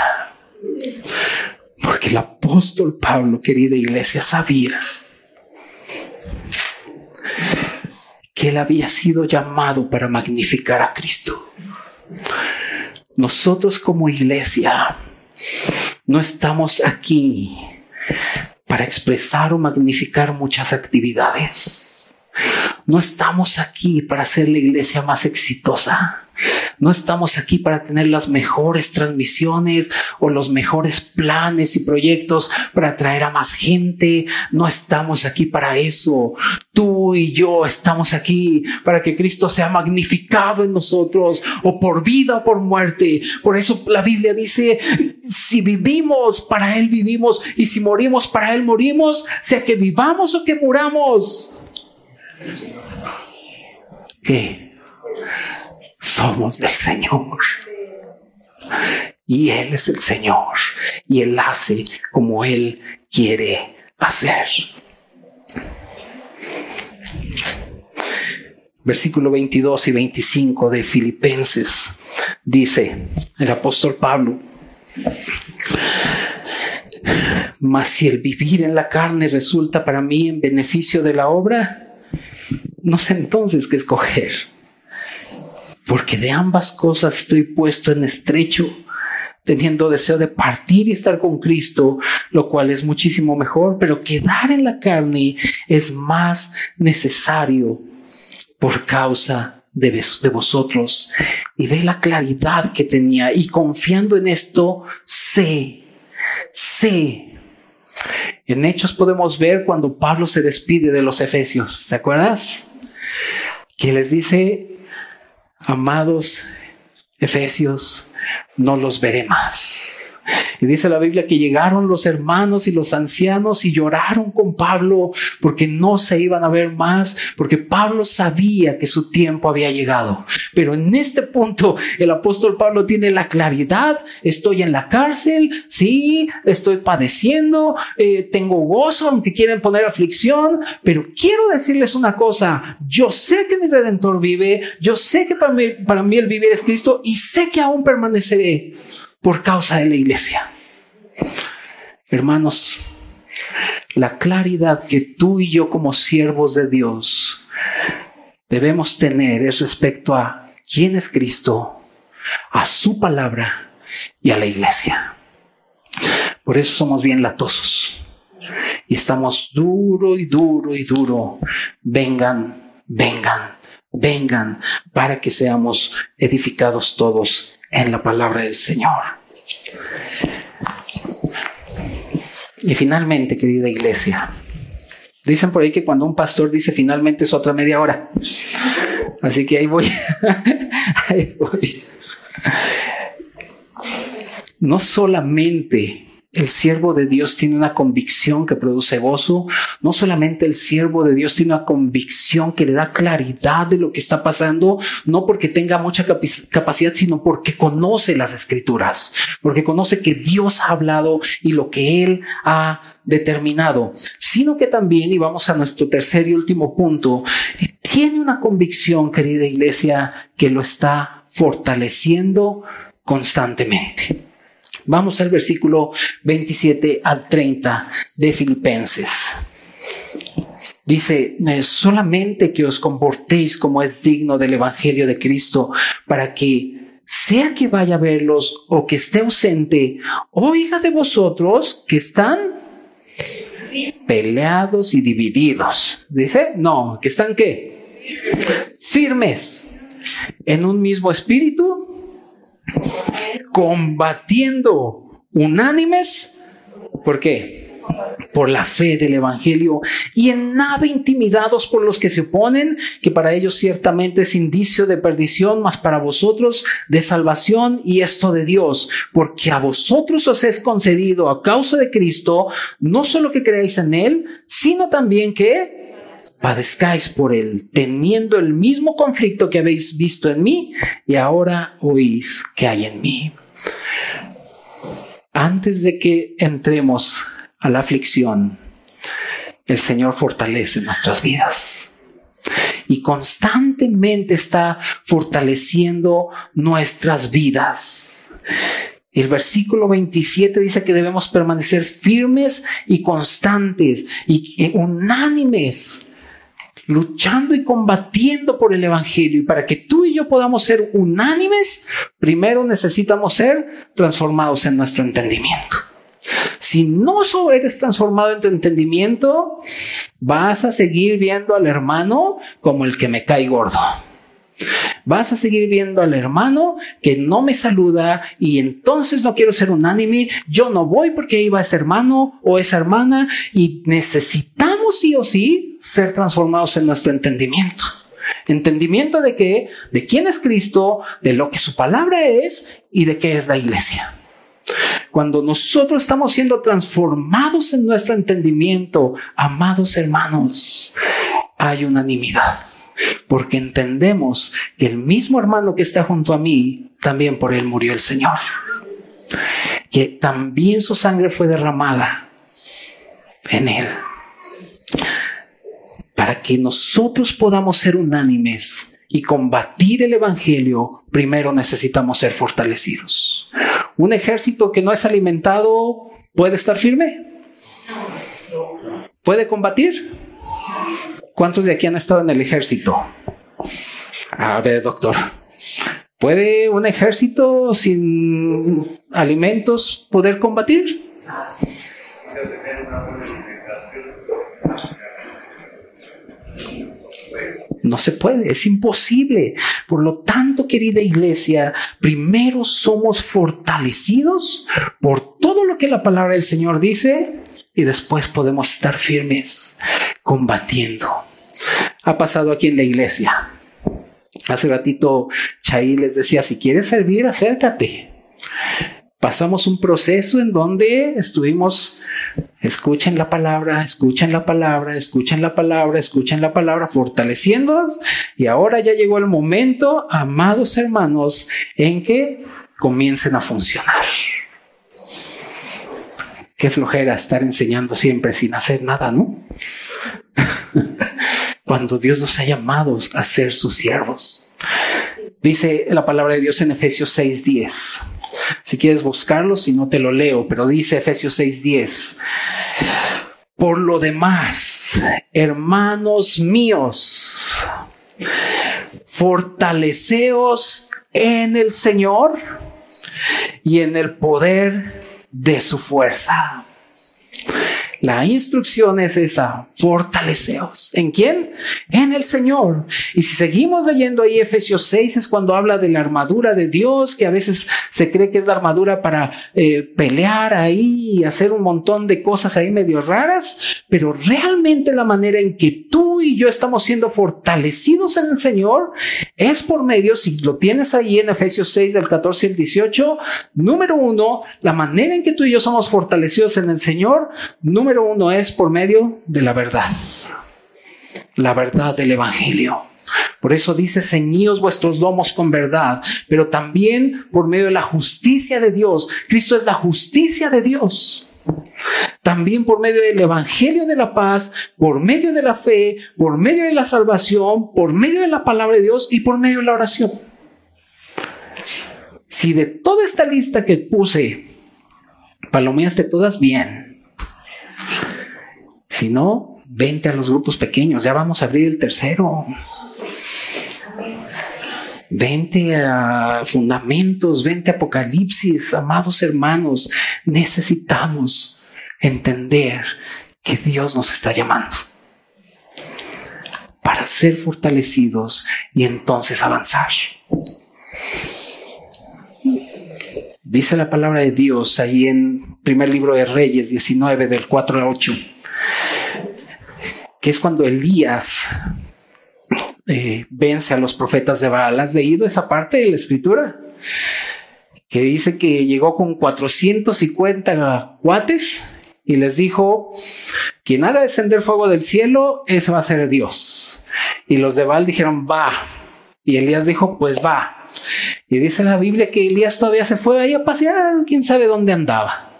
Porque el apóstol Pablo, querida iglesia, sabía que él había sido llamado para magnificar a Cristo. Nosotros como iglesia no estamos aquí para expresar o magnificar muchas actividades. No estamos aquí para ser la iglesia más exitosa. No estamos aquí para tener las mejores transmisiones o los mejores planes y proyectos para atraer a más gente. No estamos aquí para eso. Tú y yo estamos aquí para que Cristo sea magnificado en nosotros o por vida o por muerte. Por eso la Biblia dice, si vivimos, para Él vivimos y si morimos, para Él morimos, sea que vivamos o que muramos. ¿Qué? Somos del Señor. Y Él es el Señor. Y Él hace como Él quiere hacer. Versículo 22 y 25 de Filipenses dice el apóstol Pablo, mas si el vivir en la carne resulta para mí en beneficio de la obra, no sé entonces qué escoger porque de ambas cosas estoy puesto en estrecho, teniendo deseo de partir y estar con Cristo, lo cual es muchísimo mejor, pero quedar en la carne es más necesario por causa de, de vosotros. Y ve la claridad que tenía y confiando en esto, sé, sé en Hechos podemos ver cuando Pablo se despide de los Efesios, ¿te acuerdas? Que les dice, amados Efesios, no los veré más. Y dice la Biblia que llegaron los hermanos y los ancianos y lloraron con Pablo porque no se iban a ver más, porque Pablo sabía que su tiempo había llegado. Pero en este punto el apóstol Pablo tiene la claridad, estoy en la cárcel, sí, estoy padeciendo, eh, tengo gozo, aunque quieren poner aflicción, pero quiero decirles una cosa, yo sé que mi redentor vive, yo sé que para mí, para mí el vivir es Cristo y sé que aún permaneceré por causa de la iglesia. Hermanos, la claridad que tú y yo como siervos de Dios debemos tener es respecto a quién es Cristo, a su palabra y a la iglesia. Por eso somos bien latosos y estamos duro y duro y duro. Vengan, vengan, vengan para que seamos edificados todos en la palabra del Señor. Y finalmente, querida iglesia, dicen por ahí que cuando un pastor dice finalmente es otra media hora. Así que ahí voy. ahí voy. No solamente el siervo de Dios tiene una convicción que produce gozo. No solamente el siervo de Dios tiene una convicción que le da claridad de lo que está pasando, no porque tenga mucha capacidad, sino porque conoce las escrituras, porque conoce que Dios ha hablado y lo que Él ha determinado, sino que también, y vamos a nuestro tercer y último punto, tiene una convicción, querida iglesia, que lo está fortaleciendo constantemente. Vamos al versículo 27 al 30 de Filipenses. Dice, eh, solamente que os comportéis como es digno del Evangelio de Cristo, para que sea que vaya a verlos o que esté ausente, oiga de vosotros que están peleados y divididos. Dice, no, que están qué? Firmes en un mismo espíritu combatiendo unánimes. ¿Por qué? Por la fe del Evangelio y en nada intimidados por los que se oponen, que para ellos ciertamente es indicio de perdición, mas para vosotros de salvación y esto de Dios, porque a vosotros os es concedido a causa de Cristo, no solo que creáis en Él, sino también que padezcáis por él, teniendo el mismo conflicto que habéis visto en mí y ahora oís que hay en mí. Antes de que entremos a la aflicción, el Señor fortalece nuestras vidas y constantemente está fortaleciendo nuestras vidas. El versículo 27 dice que debemos permanecer firmes y constantes y unánimes, luchando y combatiendo por el Evangelio. Y para que tú y yo podamos ser unánimes, primero necesitamos ser transformados en nuestro entendimiento. Si no eres transformado en tu entendimiento, vas a seguir viendo al hermano como el que me cae gordo. Vas a seguir viendo al hermano que no me saluda y entonces no quiero ser unánime. Yo no voy porque va ese hermano o esa hermana y necesitamos sí o sí ser transformados en nuestro entendimiento. Entendimiento de qué, de quién es Cristo, de lo que su palabra es y de qué es la iglesia. Cuando nosotros estamos siendo transformados en nuestro entendimiento, amados hermanos, hay unanimidad porque entendemos que el mismo hermano que está junto a mí, también por él murió el Señor. Que también su sangre fue derramada en él. Para que nosotros podamos ser unánimes y combatir el Evangelio, primero necesitamos ser fortalecidos. Un ejército que no es alimentado puede estar firme. ¿Puede combatir? ¿Cuántos de aquí han estado en el ejército? A ver, doctor. ¿Puede un ejército sin alimentos poder combatir? No se puede, es imposible. Por lo tanto, querida iglesia, primero somos fortalecidos por todo lo que la palabra del Señor dice y después podemos estar firmes combatiendo. Ha pasado aquí en la iglesia. Hace ratito Chay les decía, si quieres servir, acércate. Pasamos un proceso en donde estuvimos, escuchen la palabra, escuchen la palabra, escuchen la palabra, escuchen la palabra, fortaleciéndonos. Y ahora ya llegó el momento, amados hermanos, en que comiencen a funcionar. Qué flojera estar enseñando siempre sin hacer nada, ¿no? Cuando Dios nos ha llamado a ser sus siervos. Dice la palabra de Dios en Efesios 6:10. Si quieres buscarlo, si no te lo leo, pero dice Efesios 6:10. Por lo demás, hermanos míos, fortaleceos en el Señor y en el poder de su fuerza. La instrucción es esa, fortaleceos. ¿En quién? En el Señor. Y si seguimos leyendo ahí Efesios 6 es cuando habla de la armadura de Dios, que a veces se cree que es la armadura para eh, pelear ahí y hacer un montón de cosas ahí medio raras, pero realmente la manera en que tú y yo estamos siendo fortalecidos en el Señor es por medio, si lo tienes ahí en Efesios 6 del 14 al 18, número uno, la manera en que tú y yo somos fortalecidos en el Señor, número número uno es por medio de la verdad, la verdad del Evangelio. Por eso dice, ceñíos vuestros lomos con verdad, pero también por medio de la justicia de Dios. Cristo es la justicia de Dios. También por medio del Evangelio de la paz, por medio de la fe, por medio de la salvación, por medio de la palabra de Dios y por medio de la oración. Si de toda esta lista que puse, palomeaste todas bien, si no, vente a los grupos pequeños, ya vamos a abrir el tercero. Vente a fundamentos, vente a Apocalipsis, amados hermanos, necesitamos entender que Dios nos está llamando para ser fortalecidos y entonces avanzar. Dice la palabra de Dios ahí en primer libro de Reyes 19 del 4 a 8 que es cuando Elías eh, vence a los profetas de Baal. ¿Has leído esa parte de la escritura? Que dice que llegó con 450 cuates y les dijo, quien haga descender fuego del cielo, ese va a ser Dios. Y los de Baal dijeron, va. Y Elías dijo, pues va. Y dice la Biblia que Elías todavía se fue ahí a pasear, quién sabe dónde andaba.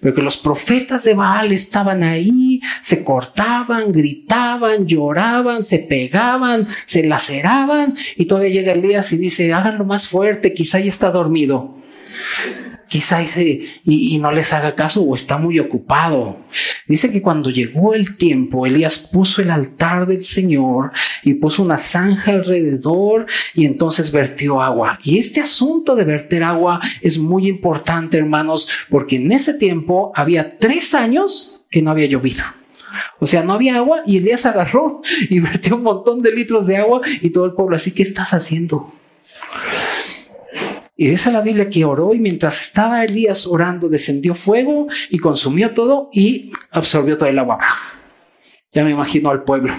Pero que los profetas de Baal estaban ahí, se cortaban, gritaban, lloraban, se pegaban, se laceraban y todavía llega Elías y dice, háganlo más fuerte, quizá ya está dormido. Quizá y, y, no les haga caso o está muy ocupado. Dice que cuando llegó el tiempo, Elías puso el altar del Señor y puso una zanja alrededor y entonces vertió agua. Y este asunto de verter agua es muy importante, hermanos, porque en ese tiempo había tres años que no había llovido. O sea, no había agua y Elías agarró y vertió un montón de litros de agua y todo el pueblo así, ¿qué estás haciendo? Y dice la Biblia que oró y mientras estaba Elías orando descendió fuego y consumió todo y absorbió todo el agua. Ya me imagino al pueblo.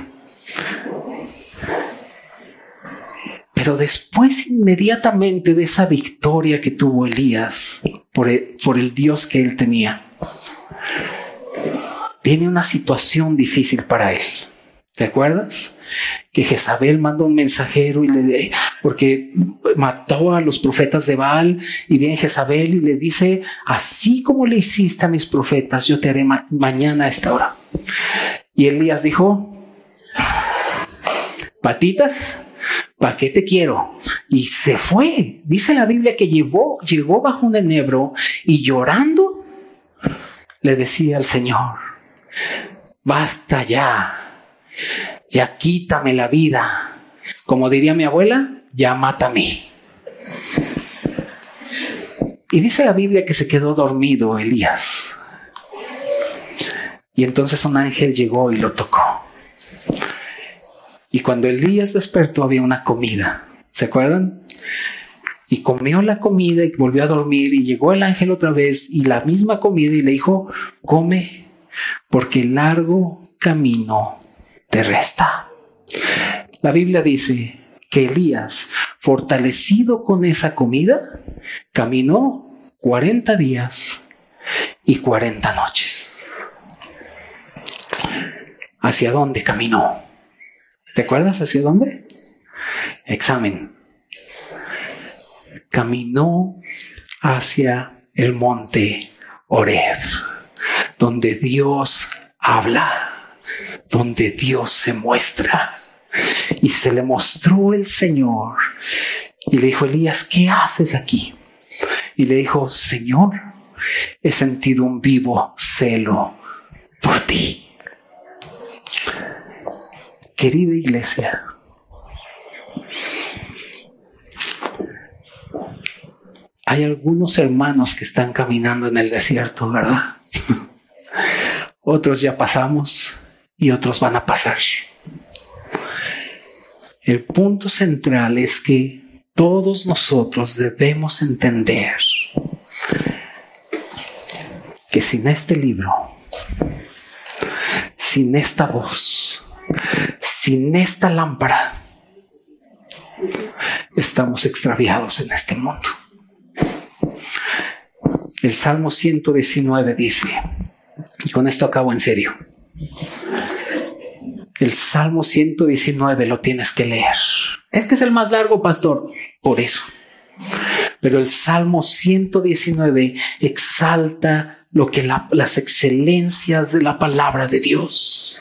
Pero después inmediatamente de esa victoria que tuvo Elías por el, por el Dios que él tenía, viene una situación difícil para él. ¿Te acuerdas? Que Jezabel manda un mensajero y le porque mató a los profetas de Baal y viene Jezabel y le dice, así como le hiciste a mis profetas, yo te haré mañana a esta hora. Y Elías dijo, patitas, ¿para qué te quiero? Y se fue. Dice la Biblia que llegó, llegó bajo un enebro y llorando le decía al Señor, basta ya ya quítame la vida. Como diría mi abuela, ya mátame. Y dice la Biblia que se quedó dormido Elías. Y entonces un ángel llegó y lo tocó. Y cuando Elías despertó había una comida. ¿Se acuerdan? Y comió la comida y volvió a dormir y llegó el ángel otra vez y la misma comida y le dijo, come, porque largo camino resta. La Biblia dice que Elías, fortalecido con esa comida, caminó 40 días y 40 noches. ¿Hacia dónde caminó? ¿Te acuerdas hacia dónde? Examen. Caminó hacia el monte Oreb, donde Dios habla donde Dios se muestra. Y se le mostró el Señor. Y le dijo, Elías, ¿qué haces aquí? Y le dijo, Señor, he sentido un vivo celo por ti. Querida iglesia, hay algunos hermanos que están caminando en el desierto, ¿verdad? Otros ya pasamos y otros van a pasar. El punto central es que todos nosotros debemos entender que sin este libro, sin esta voz, sin esta lámpara, estamos extraviados en este mundo. El Salmo 119 dice, y con esto acabo en serio, el Salmo 119 lo tienes que leer. Es que es el más largo, pastor. Por eso. Pero el Salmo 119 exalta lo que las excelencias de la palabra de Dios.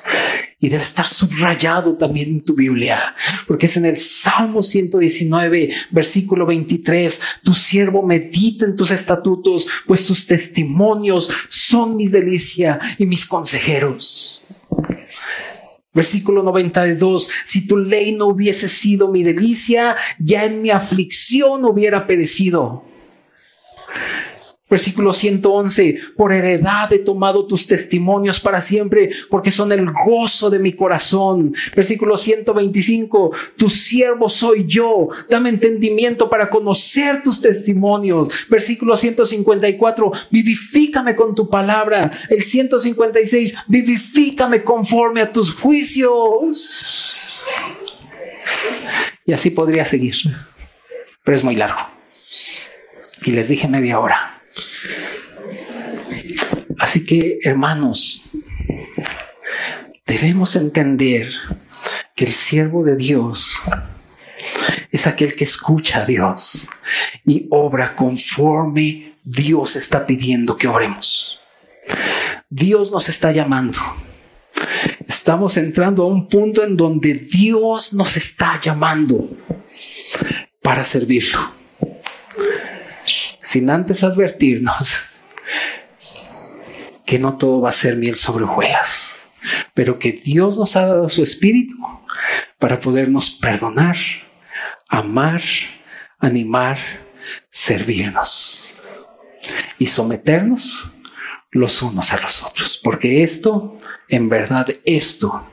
Y debe estar subrayado también en tu Biblia, porque es en el Salmo 119, versículo 23, tu siervo medita en tus estatutos, pues tus testimonios son mi delicia y mis consejeros. Versículo 92, si tu ley no hubiese sido mi delicia, ya en mi aflicción hubiera perecido. Versículo 111, por heredad he tomado tus testimonios para siempre, porque son el gozo de mi corazón. Versículo 125, tu siervo soy yo, dame entendimiento para conocer tus testimonios. Versículo 154, vivifícame con tu palabra. El 156, vivifícame conforme a tus juicios. Y así podría seguir, pero es muy largo. Y les dije media hora. Así que, hermanos, debemos entender que el siervo de Dios es aquel que escucha a Dios y obra conforme Dios está pidiendo que oremos. Dios nos está llamando. Estamos entrando a un punto en donde Dios nos está llamando para servirlo. Sin antes advertirnos que no todo va a ser miel sobre hojuelas, pero que Dios nos ha dado su espíritu para podernos perdonar, amar, animar, servirnos y someternos los unos a los otros, porque esto, en verdad, esto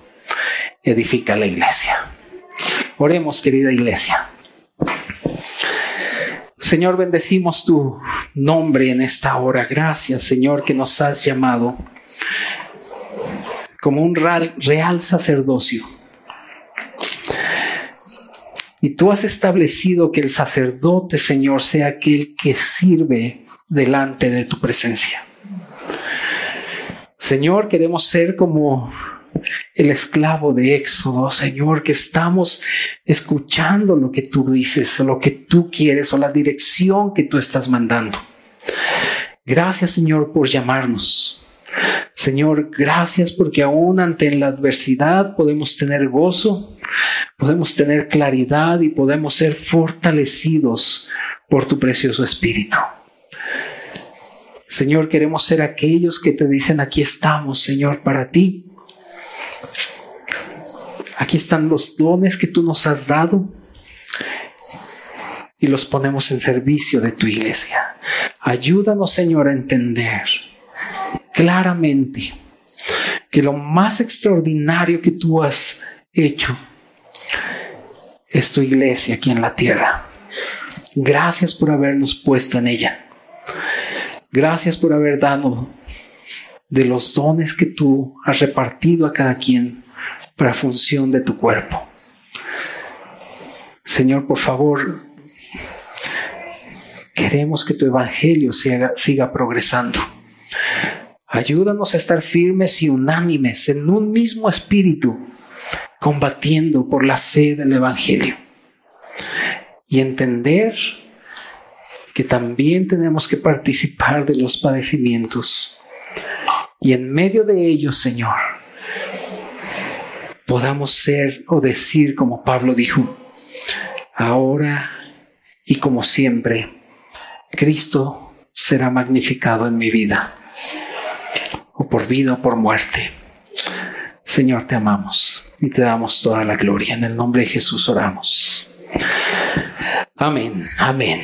edifica la iglesia. Oremos, querida iglesia. Señor, bendecimos tu nombre en esta hora. Gracias, Señor, que nos has llamado como un real, sacerdocio. Y tú has establecido que el sacerdote, Señor, sea aquel que sirve delante de tu presencia. Señor, queremos ser como el esclavo de Éxodo, Señor, que estamos escuchando lo que tú dices, lo que tú quieres, o la dirección que tú estás mandando. Gracias, Señor, por llamarnos. Señor, gracias porque aún ante la adversidad podemos tener gozo, podemos tener claridad y podemos ser fortalecidos por tu precioso Espíritu. Señor, queremos ser aquellos que te dicen, aquí estamos, Señor, para ti. Aquí están los dones que tú nos has dado y los ponemos en servicio de tu iglesia. Ayúdanos, Señor, a entender claramente que lo más extraordinario que tú has hecho es tu iglesia aquí en la tierra. Gracias por habernos puesto en ella. Gracias por haber dado de los dones que tú has repartido a cada quien para función de tu cuerpo. Señor, por favor, queremos que tu evangelio siga, siga progresando. Ayúdanos a estar firmes y unánimes en un mismo espíritu, combatiendo por la fe del evangelio. Y entender que también tenemos que participar de los padecimientos. Y en medio de ellos, Señor, podamos ser o decir como Pablo dijo, ahora y como siempre, Cristo será magnificado en mi vida, o por vida o por muerte. Señor, te amamos y te damos toda la gloria. En el nombre de Jesús oramos. Amén, amén.